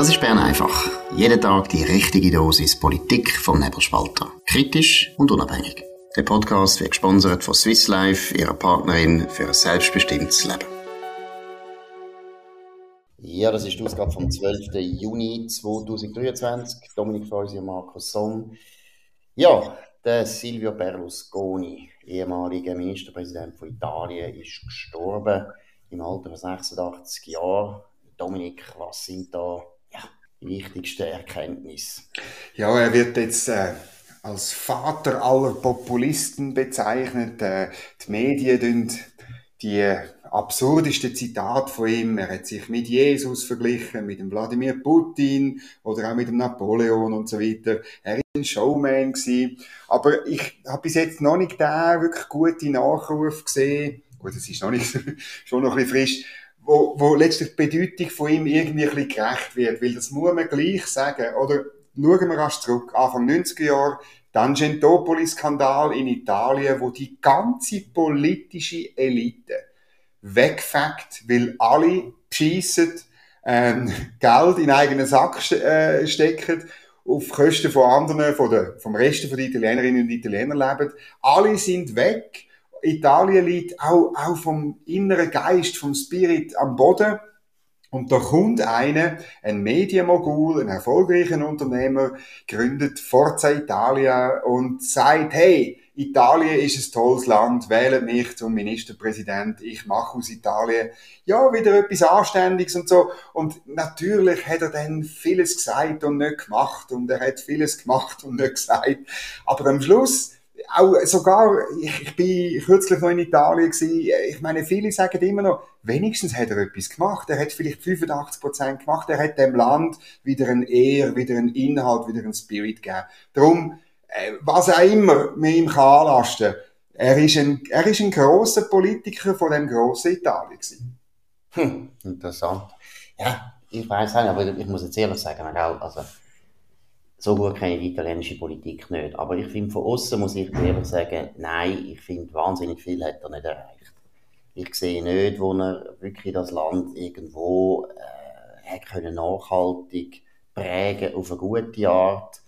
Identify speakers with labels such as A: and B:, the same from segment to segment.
A: Das ist Bern einfach. Jeden Tag die richtige Dosis Politik vom Nebelspalter. Kritisch und unabhängig. Der Podcast wird gesponsert von Swiss Life, ihrer Partnerin für ein selbstbestimmtes Leben. Ja, das ist die Ausgabe vom 12. Juni 2023. Dominik Feusi und Markus Somm. Ja, der Silvio Berlusconi, ehemaliger Ministerpräsident von Italien, ist gestorben im Alter von 86 Jahren. Dominik, was sind da wichtigsten Erkenntnisse?
B: Ja, er wird jetzt äh, als Vater aller Populisten bezeichnet. Äh, die Medien die absurdeste Zitat von ihm. Er hat sich mit Jesus verglichen, mit dem Wladimir Putin oder auch mit dem Napoleon und so weiter. Er ist ein Showman gewesen. Aber ich habe bis jetzt noch nicht da wirklich gute Nachruf gesehen. Gut, das ist noch nicht, schon noch ein bisschen frisch wo, wo letztlich die Bedeutung von ihm irgendwie ein bisschen gerecht wird. Weil das muss man gleich sagen. Oder schauen wir rasch zurück. Anfang 90er Jahre, Tangentopoli-Skandal in Italien, wo die ganze politische Elite wegfackt, weil alle beschissen, ähm, Geld in eigenen Sack äh, stecken, auf Kosten von anderen, von der, vom Rest der Italienerinnen und Italiener leben. Alle sind weg Italien liegt auch, auch vom inneren Geist, vom Spirit am Boden. Und da kommt einer, ein Medienmogul, ein erfolgreicher Unternehmer, gründet Forza Italia und sagt, hey, Italien ist ein tolles Land, wählt mich zum Ministerpräsident, ich mache aus Italien ja wieder etwas Anständiges und so. Und natürlich hat er dann vieles gesagt und nicht gemacht und er hat vieles gemacht und nicht gesagt. Aber am Schluss auch sogar, ich, bin kürzlich noch in Italien gewesen, ich meine, viele sagen immer noch, wenigstens hat er etwas gemacht, er hat vielleicht 85 Prozent gemacht, er hat dem Land wieder ein Ehr, wieder einen Inhalt, wieder einen Spirit gegeben. Darum, äh, was auch immer man ihm kann anlasten, er ist ein, er ist ein grosser Politiker von dem grossen Italien gewesen.
A: Hm, interessant. Ja, ich weiß nicht, aber ich muss jetzt ehrlich sagen, also, so gut kenne ich die italienische Politik nicht. Aber ich finde, von außen muss ich ehrlich sagen, nein, ich finde, wahnsinnig viel hat er nicht erreicht. Ich sehe nicht, wo er wirklich das Land irgendwo äh, hat können nachhaltig prägen auf eine gute Art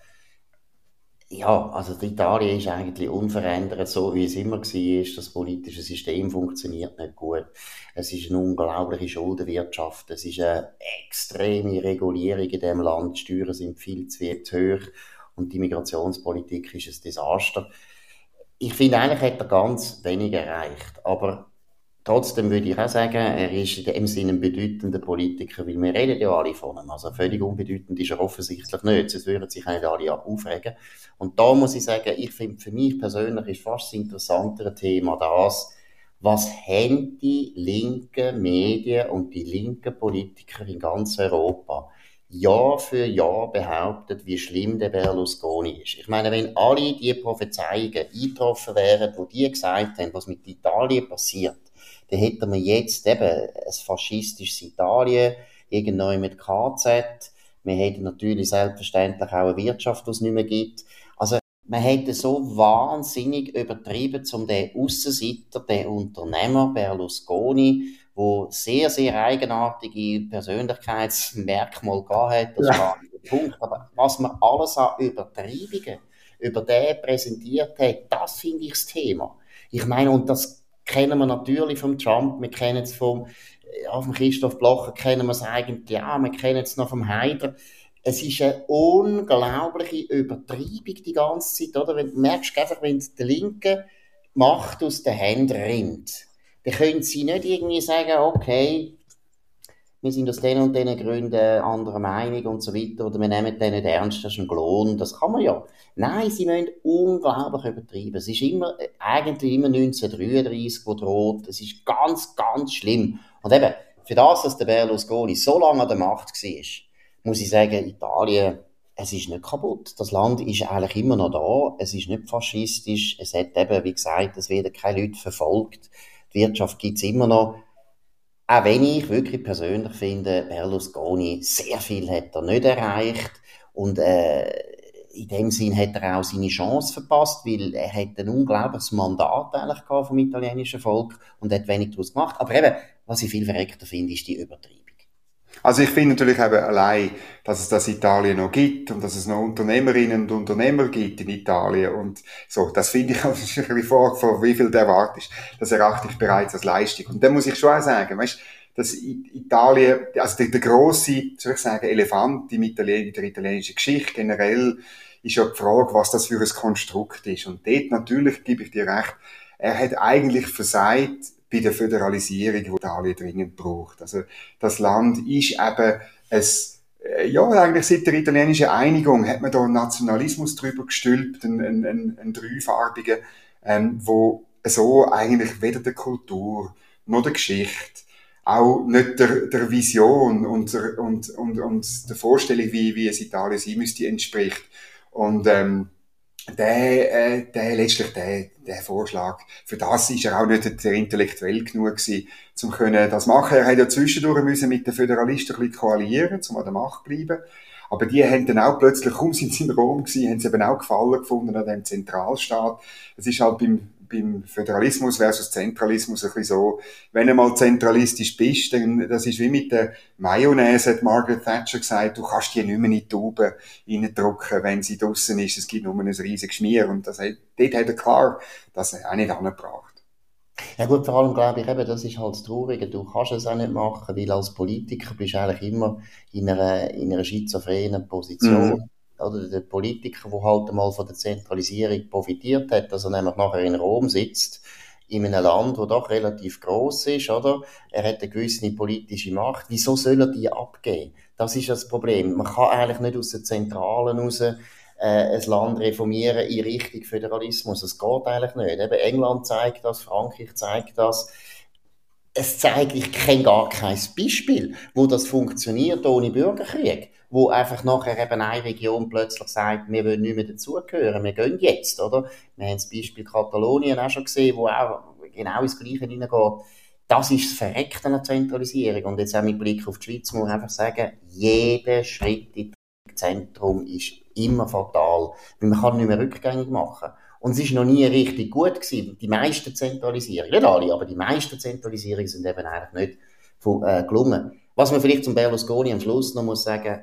A: ja, also Italien ist eigentlich unverändert, so wie es immer war. Das politische System funktioniert nicht gut. Es ist eine unglaubliche Schuldenwirtschaft. Es ist eine extreme Regulierung in dem Land. Die Steuern sind viel zu, viel zu hoch und die Migrationspolitik ist ein Desaster. Ich finde, eigentlich hat er ganz wenig erreicht. Aber Trotzdem würde ich auch sagen, er ist in dem Sinne ein bedeutender Politiker, weil wir reden ja alle von ihm. Also völlig unbedeutend ist er offensichtlich nicht, sonst würden sich nicht alle aufregen. Und da muss ich sagen, ich finde für mich persönlich ist fast das interessantere Thema das, was haben die linken Medien und die linken Politiker in ganz Europa Jahr für Jahr behauptet, wie schlimm der Berlusconi ist. Ich meine, wenn alle die Prophezeiungen eingetroffen wären, wo die gesagt haben, was mit Italien passiert, dann hätten wir jetzt eben ein faschistisches Italien, irgendwann mit KZ. Wir hätten natürlich selbstverständlich auch eine Wirtschaft, die es nicht mehr gibt. Also, man hätte so wahnsinnig übertrieben, um den Aussenseiter, den Unternehmer Berlusconi, wo sehr, sehr eigenartige Persönlichkeitsmerkmale gehabt hat, das ja. war der Punkt. Aber was man alles an Übertreibungen über den präsentiert hat, das finde ich das Thema. Ich meine, und das kennen wir natürlich vom Trump, wir kennen es vom, ja, vom Christoph Blocher, kennen wir es eigentlich ja, wir kennen es noch vom Haider. Es ist eine unglaubliche Übertreibung die ganze Zeit, oder? Du merkst einfach, wenn die Linke Macht aus den Händen rinnt, dann können sie nicht irgendwie sagen, okay, wir sind aus den und den Gründen anderer Meinung und so weiter, oder wir nehmen den nicht ernst, das ist ein Klon, das kann man ja. Nein, sie müssen unglaublich übertrieben. Es ist immer, eigentlich immer 1933, wo droht. Es ist ganz, ganz schlimm. Und eben, für das, dass der Berlusconi so lange an der Macht war, muss ich sagen, Italien, es ist nicht kaputt. Das Land ist eigentlich immer noch da. Es ist nicht faschistisch. Es hat eben, wie gesagt, es werden keine Leute verfolgt. Die Wirtschaft gibt es immer noch. Auch wenn ich wirklich persönlich finde, Berlusconi sehr viel hat er nicht erreicht und äh, in dem Sinn hat er auch seine Chance verpasst, weil er hat ein unglaubliches Mandat eigentlich vom italienischen Volk und hat wenig daraus gemacht. Aber eben, was ich viel verreckter finde, ist die Übertreibung.
B: Also ich finde natürlich eben allein, dass es das Italien noch gibt und dass es noch Unternehmerinnen und Unternehmer gibt in Italien und so, das finde ich, also ein bisschen vor, vor wie viel der erwartet das erachte ich bereits als Leistung. Und dann muss ich schon auch sagen, weißt, dass Italien, also der, der grosse, soll ich sagen, Elefant in der italienischen Geschichte generell, ist ja die Frage, was das für ein Konstrukt ist. Und dort natürlich gebe ich dir recht, er hat eigentlich versagt bei der Föderalisierung, die Italien dringend braucht. Also das Land ist eben es äh, ja, eigentlich seit der italienischen Einigung hat man da einen Nationalismus drüber gestülpt, einen, einen, einen, dreifarbigen, ähm, wo so eigentlich weder der Kultur noch der Geschichte auch nicht der, der Vision und, und, und, und der Vorstellung, wie, wie es Italien sein müsste, entspricht. Und ähm, der, äh, der letztlich der, der Vorschlag, für das ist er auch nicht intellektuell genug gewesen, zum können das machen. Er hat ja zwischendurch müssen mit den Föderalisten ein bisschen koalieren, um an der Macht zu bleiben. Aber die haben dann auch plötzlich, kaum sind sie in Rom gewesen, haben sie eben auch Gefallen gefunden an dem Zentralstaat. Es ist halt beim beim Föderalismus versus Zentralismus ein bisschen so, wenn du mal zentralistisch bist, dann, das ist wie mit der Mayonnaise, hat Margaret Thatcher gesagt, du kannst die nicht mehr in die Tube reindrücken, wenn sie draussen ist, es gibt nur ein riesiges Schmier. Und das, dort hat er klar das auch nicht angebracht.
A: Ja gut, vor allem glaube ich eben, das ist halt das Traurige. Du kannst es auch nicht machen, weil als Politiker bist du eigentlich immer in einer, in einer schizophrenen Position. Mhm oder der Politiker, der halt einmal von der Zentralisierung profitiert hat, dass er nämlich nachher in Rom sitzt, in einem Land, das doch relativ groß ist, oder? Er hat eine gewisse politische Macht. Wieso soll er die abgeben? Das ist das Problem. Man kann eigentlich nicht aus der Zentralen raus äh, ein Land reformieren in Richtung Föderalismus. Das geht eigentlich nicht. Eben England zeigt das, Frankreich zeigt das. Es zeigt, ich kenne gar kein Beispiel, wo das funktioniert ohne Bürgerkrieg wo einfach nachher eben eine Region plötzlich sagt, wir wollen nicht mehr dazugehören, wir gehen jetzt, oder? Wir haben das Beispiel Katalonien auch schon gesehen, wo auch genau ins Gleiche hineingeht. Das ist das Verreckte an der Zentralisierung. Und jetzt auch mit Blick auf die Schweiz muss man einfach sagen, jeder Schritt in das Zentrum ist immer fatal, weil man kann nicht mehr rückgängig machen. Und es ist noch nie richtig gut gewesen. Die meisten Zentralisierungen, nicht alle, aber die meisten Zentralisierungen sind eben eigentlich nicht äh, gelungen. Was man vielleicht zum Berlusconi am Schluss noch muss sagen,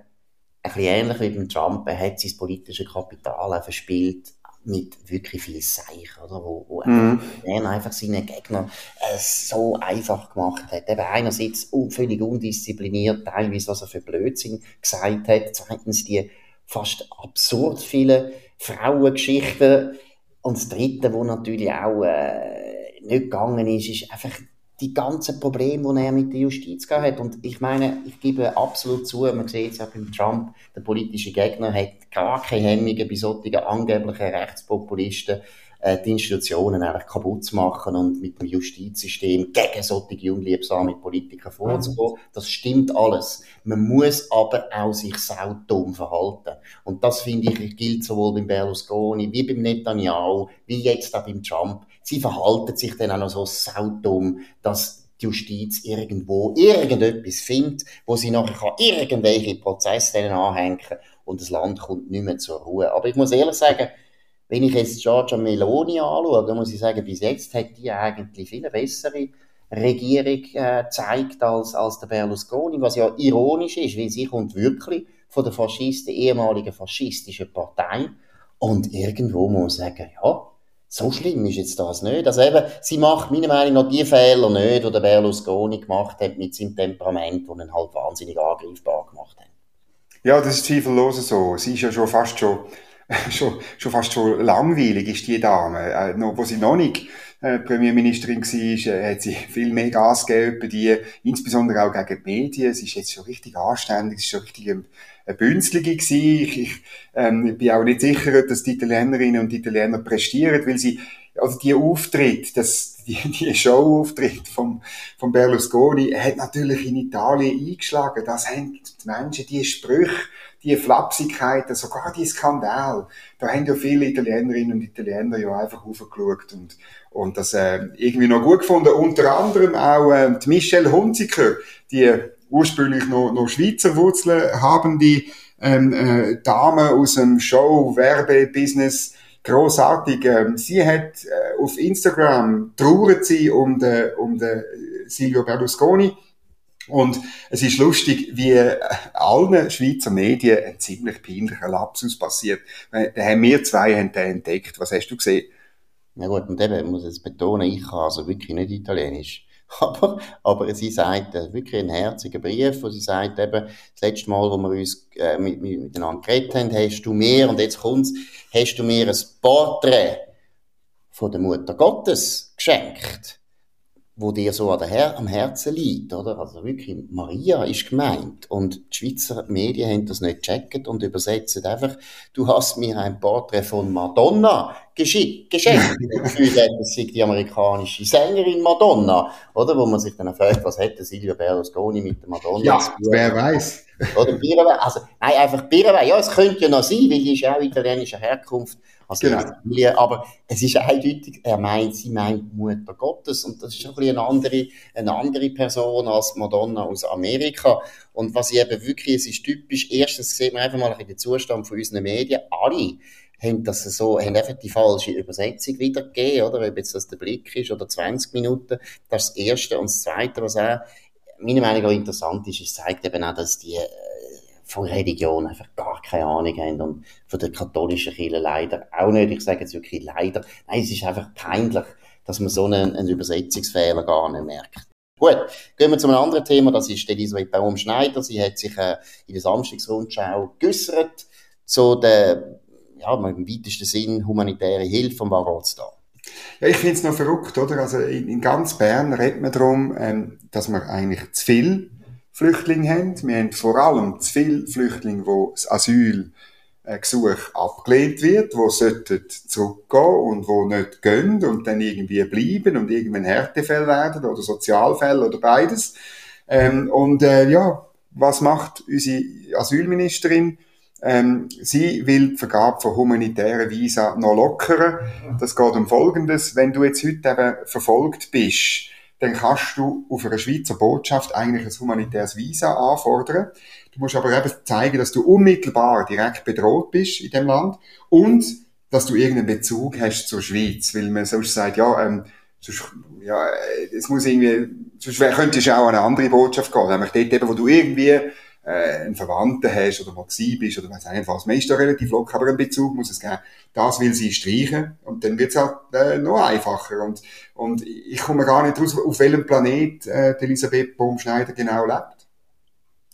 A: ein bisschen ähnlich wie beim Trump, er hat sein politisches Kapital verspielt mit wirklich viel Seich, oder? Wo, wo mhm. er einfach seinen Gegner äh, so einfach gemacht hat. Eben einerseits völlig undiszipliniert, teilweise was er für Blödsinn gesagt hat, zweitens die fast absurd viele Frauengeschichten und das dritte, wo natürlich auch äh, nicht gegangen ist, ist einfach die ganzen Probleme, die er mit der Justiz gehabt hat. Und ich meine, ich gebe absolut zu, man sieht es ja beim Trump, der politische Gegner hat gar keine Hemmungen bei solchen angeblichen Rechtspopulisten, die Institutionen eigentlich kaputt zu machen und mit dem Justizsystem gegen solche unliebsame Politiker vorzugehen. Das stimmt alles. Man muss aber auch sich saudumm verhalten. Und das finde ich gilt sowohl beim Berlusconi wie beim Netanyahu, wie jetzt auch beim Trump sie verhalten sich dann auch noch so saudumm, dass die Justiz irgendwo irgendetwas findet, wo sie nachher irgendwelche Prozesse denen anhängen und das Land kommt nicht mehr zur Ruhe. Aber ich muss ehrlich sagen, wenn ich jetzt Giorgia Meloni anschaue, muss ich sagen, bis jetzt hat die eigentlich viel bessere Regierung äh, als, als der Berlusconi, was ja ironisch ist, weil sie kommt wirklich von der Faschisten, ehemaligen faschistischen Partei und irgendwo muss man sagen, ja, so schlimm ist jetzt das nicht. Also eben, sie macht meiner Meinung nach die Fehler nicht, die der Berlusconi gemacht hat mit seinem Temperament, die ihn halt wahnsinnig angreifbar gemacht hat.
B: Ja, das ist zweifellos so. Sie ist ja schon fast schon, schon, schon fast schon langweilig, ist die Dame. Äh, noch, wo sie noch nicht äh, Premierministerin war, äh, hat sie viel mehr Gas gegeben, die, insbesondere auch gegen die Medien. Sie ist jetzt schon richtig anständig, sie ist schon richtig eine Bünzlige gewesen. Ich, ich ähm, bin auch nicht sicher, dass die Italienerinnen und Italiener prestieren, weil sie, also die Auftritt, das, die, die Showauftritt vom, vom Berlusconi hat natürlich in Italien eingeschlagen. Das haben die Menschen, die Sprüche, die Flapsigkeiten, sogar die Skandal. Da haben ja viele Italienerinnen und Italiener ja einfach aufgeschaut und, und das äh, irgendwie noch gut gefunden. Unter anderem auch äh, die Michelle Hunziker, die ursprünglich noch, noch Schweizer Wurzeln haben, die ähm, äh, Dame aus dem Show, Werbebusiness, großartig. Ähm, sie hat äh, auf Instagram trauert sie um den, um den Silvio Berlusconi Und es ist lustig, wie allen Schweizer Medien ein ziemlich peinlicher Lapsus passiert. Da haben wir zwei haben den entdeckt. Was hast du gesehen?
A: Na gut, und eben, ich muss jetzt betonen, ich kann also wirklich nicht Italienisch. Aber, aber sie sagt äh, wirklich einen herzigen Brief, wo sie sagt eben, das letzte Mal, wo wir uns äh, mit, miteinander geredet haben, hast du mir, und jetzt kommt's, hast du mir ein Porträt von der Mutter Gottes geschenkt wo dir so an der Her am Herzen liegt, oder? Also wirklich, Maria ist gemeint. Und die Schweizer Medien haben das nicht gecheckt und übersetzen einfach, du hast mir ein Porträt von Madonna geschickt, geschenkt. das sei die amerikanische Sängerin Madonna, oder? Wo man sich dann fragt, was hätte Silvio Berlusconi mit der Madonna
B: Ja, wer weiß.
A: Oder Birrenwein, also, nein, einfach Birrenwein. Ja, es könnte ja noch sein, weil die ist ja auch italienischer Herkunft. Also genau. Familie, aber es ist eindeutig, er meint, sie meint Mutter Gottes und das ist ein bisschen eine andere, eine andere Person als Madonna aus Amerika. Und was ich eben wirklich, es ist typisch, erstens sieht man einfach mal den Zustand von unseren Medien, alle haben das so, haben einfach die falsche Übersetzung wiedergegeben, oder? Ob jetzt das der Blick ist oder 20 Minuten. Das ist das Erste. Und das Zweite, was auch meiner Meinung nach interessant ist, es zeigt eben auch, dass die, äh, von Religion einfach gar keine Ahnung haben und von der katholischen Kirche leider auch nicht. Ich sage jetzt wirklich leider. Nein, es ist einfach peinlich, dass man so einen, einen Übersetzungsfehler gar nicht merkt. Gut, gehen wir zu einem anderen Thema. Das ist Elisabeth Baum-Schneider. Sie hat sich äh, in der Samstagsrundschau geäussert zu der, ja, im weitesten Sinn humanitäre Hilfe. Und was geht's da?
B: Ja, ich finde es noch verrückt, oder? Also in, in ganz Bern redet man darum, ähm, dass man eigentlich zu viel Flüchtlinge haben. Wir haben vor allem zu viele Flüchtlinge, wo das Asylgesuch abgelehnt wird, wo sollten zurückgehen und wo nicht gehen und dann irgendwie bleiben und irgendwann Härtefälle werden oder Sozialfälle oder beides. Ähm, und äh, ja, was macht unsere Asylministerin? Ähm, sie will die Vergabe von humanitären Visa noch lockern. Das geht um Folgendes. Wenn du jetzt heute eben verfolgt bist, dann kannst du auf einer Schweizer Botschaft eigentlich ein humanitäres Visa anfordern. Du musst aber eben zeigen, dass du unmittelbar direkt bedroht bist in dem Land und dass du irgendeinen Bezug hast zur Schweiz, weil man sonst sagt, ja, ähm, sonst, ja, es muss irgendwie, sonst könntest du auch an eine andere Botschaft gehen, nämlich dort eben, wo du irgendwie äh, einen Verwandten hast oder mal gewesen bist oder weiß nicht was. Man ist da relativ locker, aber ein Bezug muss es geben. Das will sie streichen und dann wird es halt äh, noch einfacher. Und, und ich komme gar nicht raus, auf welchem Planet äh, Elisabeth Baumschneider genau lebt.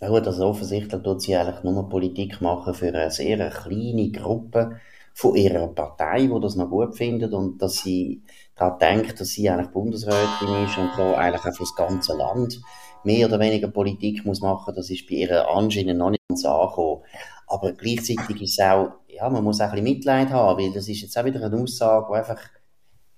A: Ja gut, also offensichtlich tut sie eigentlich nur Politik machen für eine sehr kleine Gruppe von ihrer Partei, die das noch gut findet und dass sie daran denkt, dass sie eigentlich Bundesrätin ist und da eigentlich auch für das ganze Land mehr oder weniger Politik muss machen, das ist bei ihr anscheinend noch nicht ganz angekommen. Aber gleichzeitig ist es auch, ja, man muss auch ein bisschen Mitleid haben, weil das ist jetzt auch wieder eine Aussage, die einfach,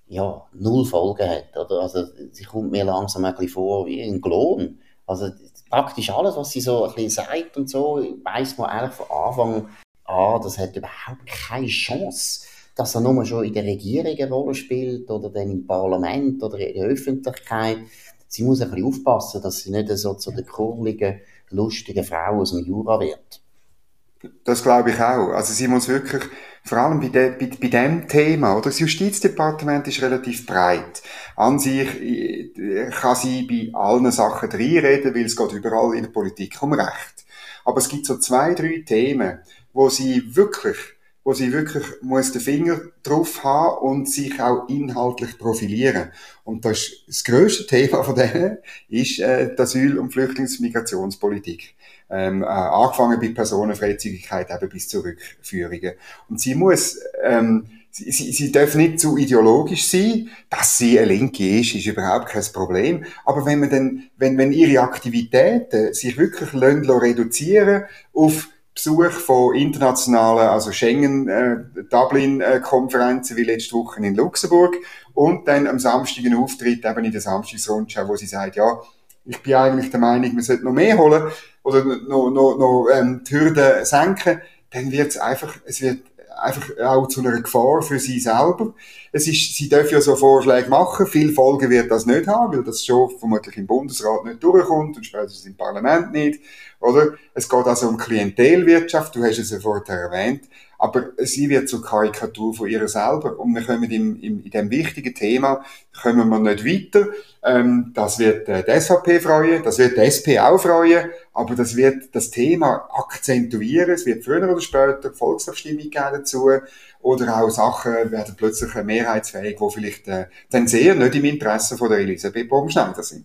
A: ja, null Folgen hat, oder? Also, sie kommt mir langsam ein bisschen vor wie ein Klon. Also, praktisch alles, was sie so ein bisschen sagt und so, weiss man eigentlich von Anfang an, das hat überhaupt keine Chance dass er nur schon in der Regierung eine Rolle spielt oder dann im Parlament oder in der Öffentlichkeit sie muss ein bisschen aufpassen, dass sie nicht so zu der kurligen, lustigen Frau aus dem Jura wird.
B: Das glaube ich auch. Also sie muss wirklich, vor allem bei, de, bei, bei dem Thema, oder? Das Justizdepartement ist relativ breit. An sich äh, kann sie bei allen Sachen reinreden, weil es geht überall in der Politik um Recht. Aber es gibt so zwei, drei Themen, wo sie wirklich wo sie wirklich muss den Finger drauf haben und sich auch inhaltlich profilieren. Und das, das grösste Thema von denen ist äh, die Asyl- und Flüchtlingsmigrationspolitik. Ähm, äh, angefangen bei Personenfreizügigkeit eben bis zur Rückführungen. Und sie muss, ähm, sie, sie, sie darf nicht zu ideologisch sein. Dass sie eine Linke ist, ist überhaupt kein Problem. Aber wenn man dann, wenn, wenn ihre Aktivitäten sich wirklich reduzieren auf Besuch von internationalen, also Schengen, äh, Dublin-Konferenzen wie letzte Woche in Luxemburg und dann am Samstag ein Auftritt eben in der Samstagsrundschau, wo sie sagt, ja, ich bin eigentlich der Meinung, man sollte noch mehr holen oder noch, noch, noch ähm, die Hürden senken, dann wird es einfach, es wird einfach auch zu einer Gefahr für sie selber. Es ist, sie dürfen ja so Vorschläge machen. Viel Folgen wird das nicht haben, weil das schon vermutlich im Bundesrat nicht durchkommt und spätestens im Parlament nicht. Oder? Es geht also um Klientelwirtschaft. Du hast es ja vorher erwähnt. Aber sie wird zur Karikatur von ihr selber. Und wir kommen im, im, in diesem wichtigen Thema, kommen wir nicht weiter. Ähm, das wird äh, die SVP freuen, das wird die SP auch freuen, aber das wird das Thema akzentuieren. Es wird früher oder später Volksabstimmung geben dazu. Oder auch Sachen werden plötzlich mehrheitsfähig, die vielleicht äh, dann sehr nicht im Interesse von der Elisabeth Baumschneider sind.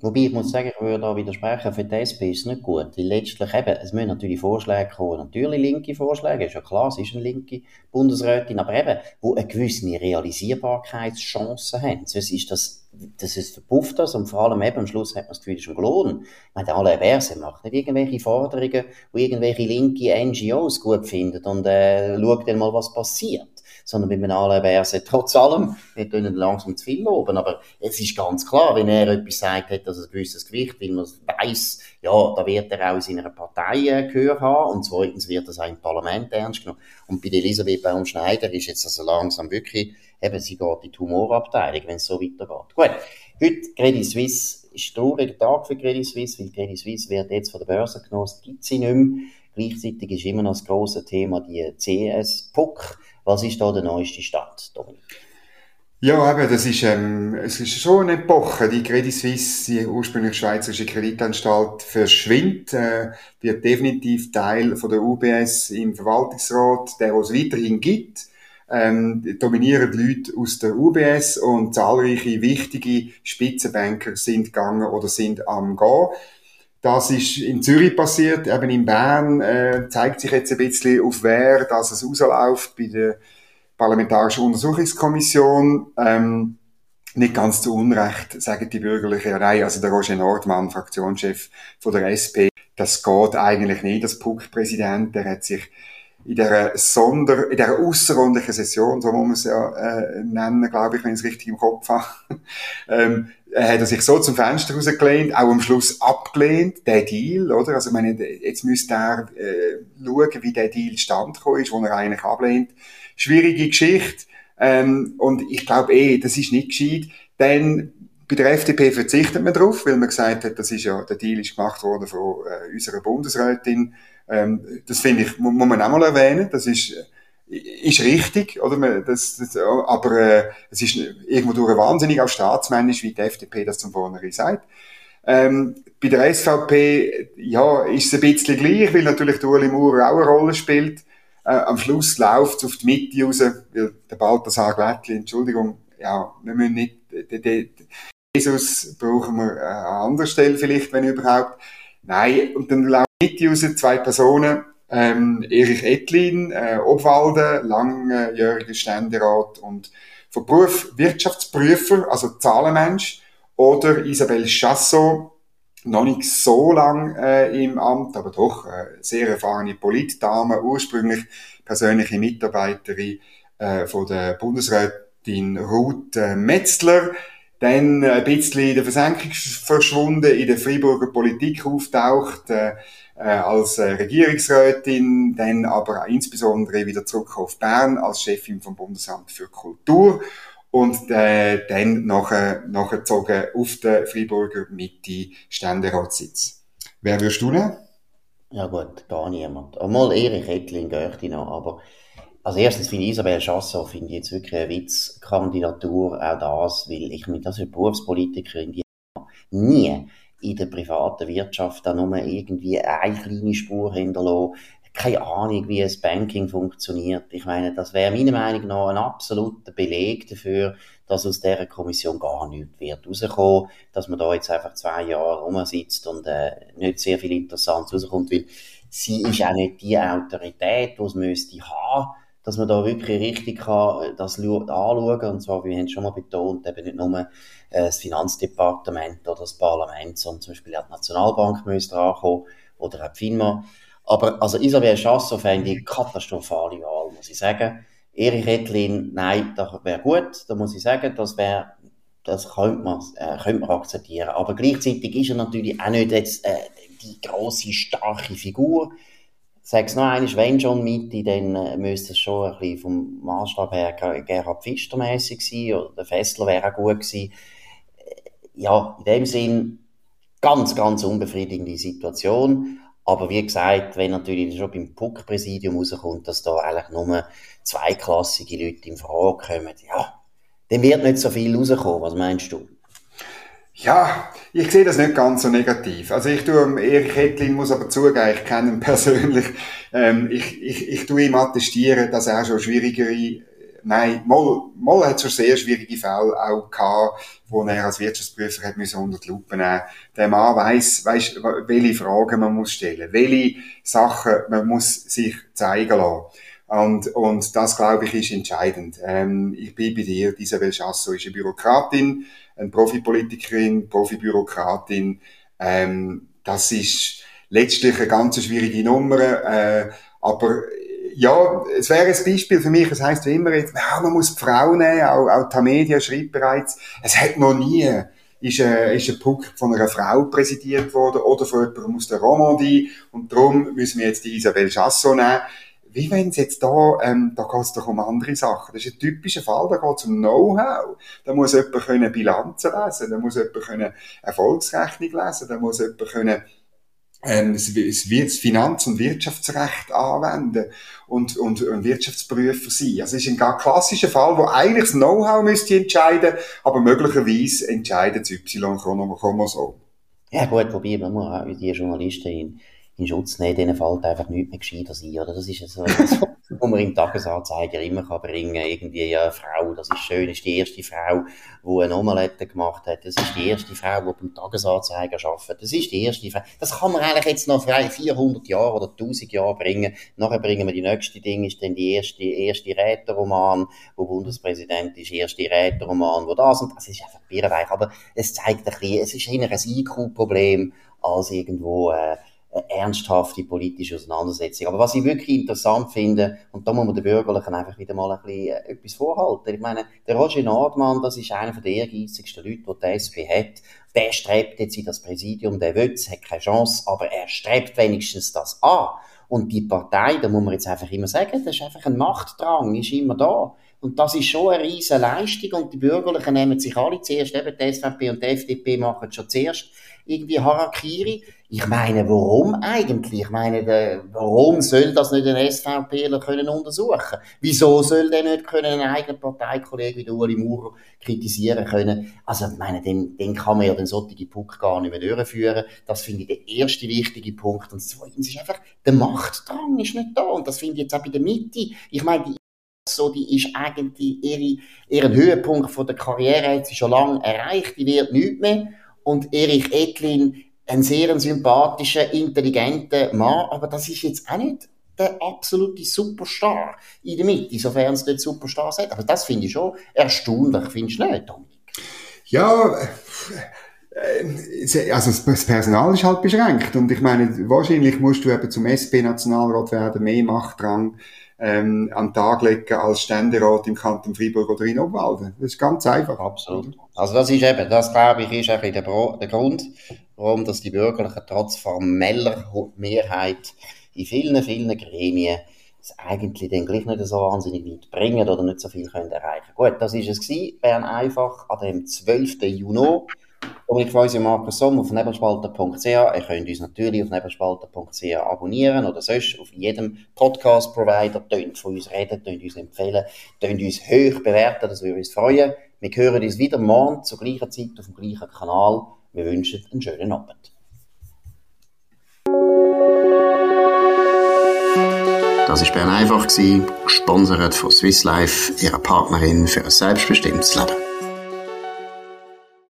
A: Wobei, ich muss sagen, ich würde da widersprechen, für die SP ist es nicht gut. Weil letztlich eben, es müssen natürlich Vorschläge kommen, natürlich linke Vorschläge, ist ja klar, es ist eine linke Bundesrätin, aber eben, wo eine gewisse Realisierbarkeitschance haben. Sonst ist das, das ist verpufft das und vor allem eben am Schluss hat man das Gefühl, es ist schon gelohnt. Ich meine, alle Verse macht nicht irgendwelche Forderungen, wo irgendwelche linke NGOs gut finden und äh, schaut dann mal, was passiert sondern bei Alain Berset trotz allem, wir tun langsam zu viel loben, aber es ist ganz klar, wenn er etwas sagt, hat das ein gewisses Gewicht, weil man weiss, ja, da wird er auch in seiner Partei äh, Gehör haben und zweitens wird das auch im Parlament ernst genommen. Und bei Elisabeth Baum-Schneider ist jetzt also langsam wirklich, eben, sie geht in die Humorabteilung, wenn es so weitergeht. Gut, heute Credit Suisse ist ein trauriger Tag für Credit Suisse, weil Credit Suisse wird jetzt von der Börse genossen, gibt sie nicht mehr. Gleichzeitig ist immer noch das große Thema die CS-PUC, was ist da der neueste Stand, Dominik?
B: Ja, eben, das ist, ähm, es ist schon eine Epoche. Die Credit Suisse, die ursprünglich schweizerische Kreditanstalt, verschwindet, äh, wird definitiv Teil von der UBS im Verwaltungsrat, der es weiterhin gibt. Ähm, dominieren Leute aus der UBS und zahlreiche wichtige Spitzenbanker sind gegangen oder sind am gehen. Das ist in Zürich passiert, eben in Bern äh, zeigt sich jetzt ein bisschen, auf wer das es rausläuft bei der Parlamentarischen Untersuchungskommission. Ähm, nicht ganz zu Unrecht, sagen die bürgerliche Reihe, also der Roger Nordmann, Fraktionschef von der SP, das geht eigentlich nicht, das PUC-Präsident, der hat sich in der Sonder, in der außerordentlichen Session, so muss man es ja äh, nennen, glaube ich, wenn ich es richtig im Kopf habe, ähm, hat er sich so zum Fenster rausgelehnt, auch am Schluss abgelehnt, der Deal, oder? Also, ich meine, jetzt müsste er äh, schauen, wie der Deal stand ist, wo er eigentlich ablehnt. Schwierige Geschichte. Ähm, und ich glaube eh, das ist nicht gescheit, denn bei der FDP verzichtet man drauf, weil man gesagt hat, das ist ja, der Deal ist gemacht worden von äh, unserer Bundesrätin. Ähm, das finde ich, muss man auch mal erwähnen. Das ist, ist richtig, oder? Das, das, aber äh, es ist irgendwo durch wahnsinnig auch staatsmännisch, wie die FDP das zum Vornherein sagt. Ähm, bei der SVP, ja, ist es ein bisschen gleich, weil natürlich der Uli Maurer auch eine Rolle spielt. Äh, am Schluss läuft es auf die Mitte raus, weil der Balthasar Glättli, Entschuldigung, ja, wir müssen nicht, de, de, Jesus brauchen wir äh, an anderer Stelle vielleicht, wenn überhaupt. Nein, und dann die Mitte raus, zwei Personen, ähm, Erich Ettlin, äh, Obwalde, langjähriger Ständerat und von Beruf Wirtschaftsprüfer, also Zahlenmensch, oder Isabelle Chassot, noch nicht so lang äh, im Amt, aber doch äh, sehr erfahrene Politdame, ursprünglich persönliche Mitarbeiterin äh, von der Bundesrätin Ruth äh, Metzler, dann ein bisschen in der Versenkung verschwunden, in der Freiburger Politik auftaucht, äh, äh, als äh, Regierungsrätin, dann aber insbesondere wieder zurück auf Bern als Chefin vom Bundesamt für Kultur und äh, dann nachher, nachher gezogen auf der Freiburger Mitte Ständeratssitz. Wer wirst du nehmen?
A: Ja gut, gar niemand. Mal Erich Ettling ich noch, aber als erstes finde ich Isabel Chasson finde ich jetzt wirklich eine Witzkandidatur, auch das, weil ich mit das als Berufspolitikerin die nie in der privaten Wirtschaft da nur irgendwie eine kleine Spur hinterlassen. Keine Ahnung, wie das Banking funktioniert. Ich meine, das wäre meiner Meinung nach ein absoluter Beleg dafür, dass aus dieser Kommission gar nichts wird rauskommen, dass man da jetzt einfach zwei Jahre rumsitzt und äh, nicht sehr viel Interessantes rauskommt, weil sie ist auch nicht die Autorität, die es müsste haben dass man da wirklich richtig kann, das anschauen kann. Und zwar, wir haben schon mal betont, eben nicht nur äh, das Finanzdepartement oder das Parlament, sondern zum Beispiel auch die Nationalbank müsste ankommen oder auch die FINMA. Aber also Isabel Chasso fände ich katastrophale Wahl, muss ich sagen. Erich Ettlin, nein, das wäre gut, da muss ich sagen, das wäre das könnte man, äh, könnte man akzeptieren. Aber gleichzeitig ist er natürlich auch nicht jetzt, äh, die große starke Figur sag's noch einmal, wenn schon Mitte, dann äh, müsste es schon ein bisschen vom Maßstab her Gerhard Pfister mäßig sein, oder der Fessler wäre auch gut gewesen. Äh, ja, in dem Sinn, ganz, ganz unbefriedigende Situation. Aber wie gesagt, wenn natürlich schon beim Puck-Präsidium rauskommt, dass da eigentlich nur zweiklassige Leute in Frage kommen, ja, dann wird nicht so viel rauskommen. Was meinst du?
B: Ja, ich sehe das nicht ganz so negativ. Also ich tue Erich Ettlin, muss aber zugeben, ich kenne ihn persönlich. Ähm, ich, ich, ich tue ihm attestieren, dass er schon schwierigere, nein, Moll, Moll hat schon sehr schwierige Fälle auch gehabt, wo er als Wirtschaftsprüfer hat müssen unter die Lupe nehmen. Der Mann weiss, weiss, welche Fragen man muss stellen, welche Sachen man muss sich zeigen lassen. Und, und das, glaube ich, ist entscheidend. Ähm, ich bin bei dir, Isabel Chasso ist eine Bürokratin, eine Profipolitikerin, Profibürokratin. Ähm, das ist letztlich eine ganz schwierige Nummer. Äh, aber ja, es wäre ein Beispiel für mich, es heißt wie immer jetzt, man muss die Frau nehmen, auch, auch die Media schreibt bereits, es hat noch nie ist, äh, ist ein Puck von einer Frau präsidiert worden oder von jemandem aus der Romandie und darum müssen wir jetzt die Isabelle Chassot nehmen wie wenn es jetzt da, ähm, da geht es doch um andere Sachen. Das ist ein typischer Fall, da geht es um Know-how. Da muss jemand können Bilanzen lesen, da muss jemand können Erfolgsrechnung lesen, da muss jemand können ähm, das, Finanz- und Wirtschaftsrecht anwenden und, und ein Wirtschaftsprüfer sein. Also es ist ein ganz klassischer Fall, wo eigentlich das Know-how müsste entscheiden, aber möglicherweise entscheidet das Y-Chromosom.
A: Ja gut, wobei man muss auch die Journalisten in Schutz nehmen, denen fällt einfach nichts mehr gescheiter sein, oder? Das ist so, das, was man im Tagesanzeiger immer kann bringen kann. Irgendwie, ja, eine Frau, das ist schön, ist die erste Frau, die eine Omelette gemacht hat. Das ist die erste Frau, die beim Tagesanzeiger arbeitet. Das ist die erste Frau. Das kann man eigentlich jetzt noch 400 Jahre oder 1000 Jahre bringen. Nachher bringen wir die nächste Ding, ist dann die erste, erste Räteroman, wo Bundespräsident ist, erste Räteroman, wo das und das ist einfach birrenweich. Aber es zeigt ein bisschen, es ist eher ein IQ-Problem als irgendwo, äh, eine ernsthafte politische Auseinandersetzung. Aber was ich wirklich interessant finde, und da muss man den Bürgerlichen einfach wieder mal ein bisschen äh, etwas vorhalten. Ich meine, der Roger Nordmann, das ist einer der ehrgeizigsten Leute, die die SP hat. Der strebt jetzt in das Präsidium, der will hat keine Chance, aber er strebt wenigstens das an. Und die Partei, da muss man jetzt einfach immer sagen, das ist einfach ein Machtdrang, ist immer da. Und das ist schon eine riesige Leistung und die Bürgerlichen nehmen sich alle zuerst, eben die SVP und die FDP machen schon zuerst irgendwie Harakiri. Ich meine, warum eigentlich? Ich meine, der, warum soll das nicht ein SVPler können untersuchen? Wieso soll der nicht können einen eigenen Parteikollegen wie der Uli Maurer kritisieren können? Also, ich meine, den, den kann man ja den solche Puck gar nicht mehr durchführen. Das finde ich der erste wichtige Punkt. Und zweitens ist einfach, der Machtdrang ist nicht da. Und das finde ich jetzt auch bei der Mitte. Ich meine, die so, die ist eigentlich ihre, ihren Höhepunkt von der Karriere hat sie schon lange erreicht. Die wird nichts mehr und Erich Etlin ein sehr sympathischer, intelligenter Mann, aber das ist jetzt auch nicht der absolute Superstar in der Mitte, sofern es nicht Superstars hat. Aber das finde ich schon erstaunlich, findest du nicht, Dominik?
B: Ja, äh, also das Personal ist halt beschränkt und ich meine, wahrscheinlich musst du eben zum SP-Nationalrat werden, mehr Machtdrang ähm, an den Tag legen als Ständerat im Kanton Freiburg oder in Obwalden. Das ist ganz einfach.
A: Absolut. Also das ist eben, das glaube ich, ist eben der, der Grund, warum dass die Bürgerlichen trotz formeller Mehrheit in vielen, vielen Gremien es eigentlich dann gleich nicht so wahnsinnig weit bringen oder nicht so viel können erreichen. Gut, das ist es gewesen. Bern einfach an dem 12. Juni Dominik Feusi und Markus Somm auf nebelspalter.ch. Ihr könnt uns natürlich auf nebelspalter.ch abonnieren oder sonst auf jedem Podcast-Provider. Tönt von uns reden, tönt uns empfehlen, tönt uns hoch bewerten, das würde uns freuen. Wir hören uns wieder morgen zur gleichen Zeit auf dem gleichen Kanal. Wir wünschen einen schönen Abend. Das war Bern einfach, gesponsert von Swiss Life, ihrer Partnerin für ein selbstbestimmtes Leben.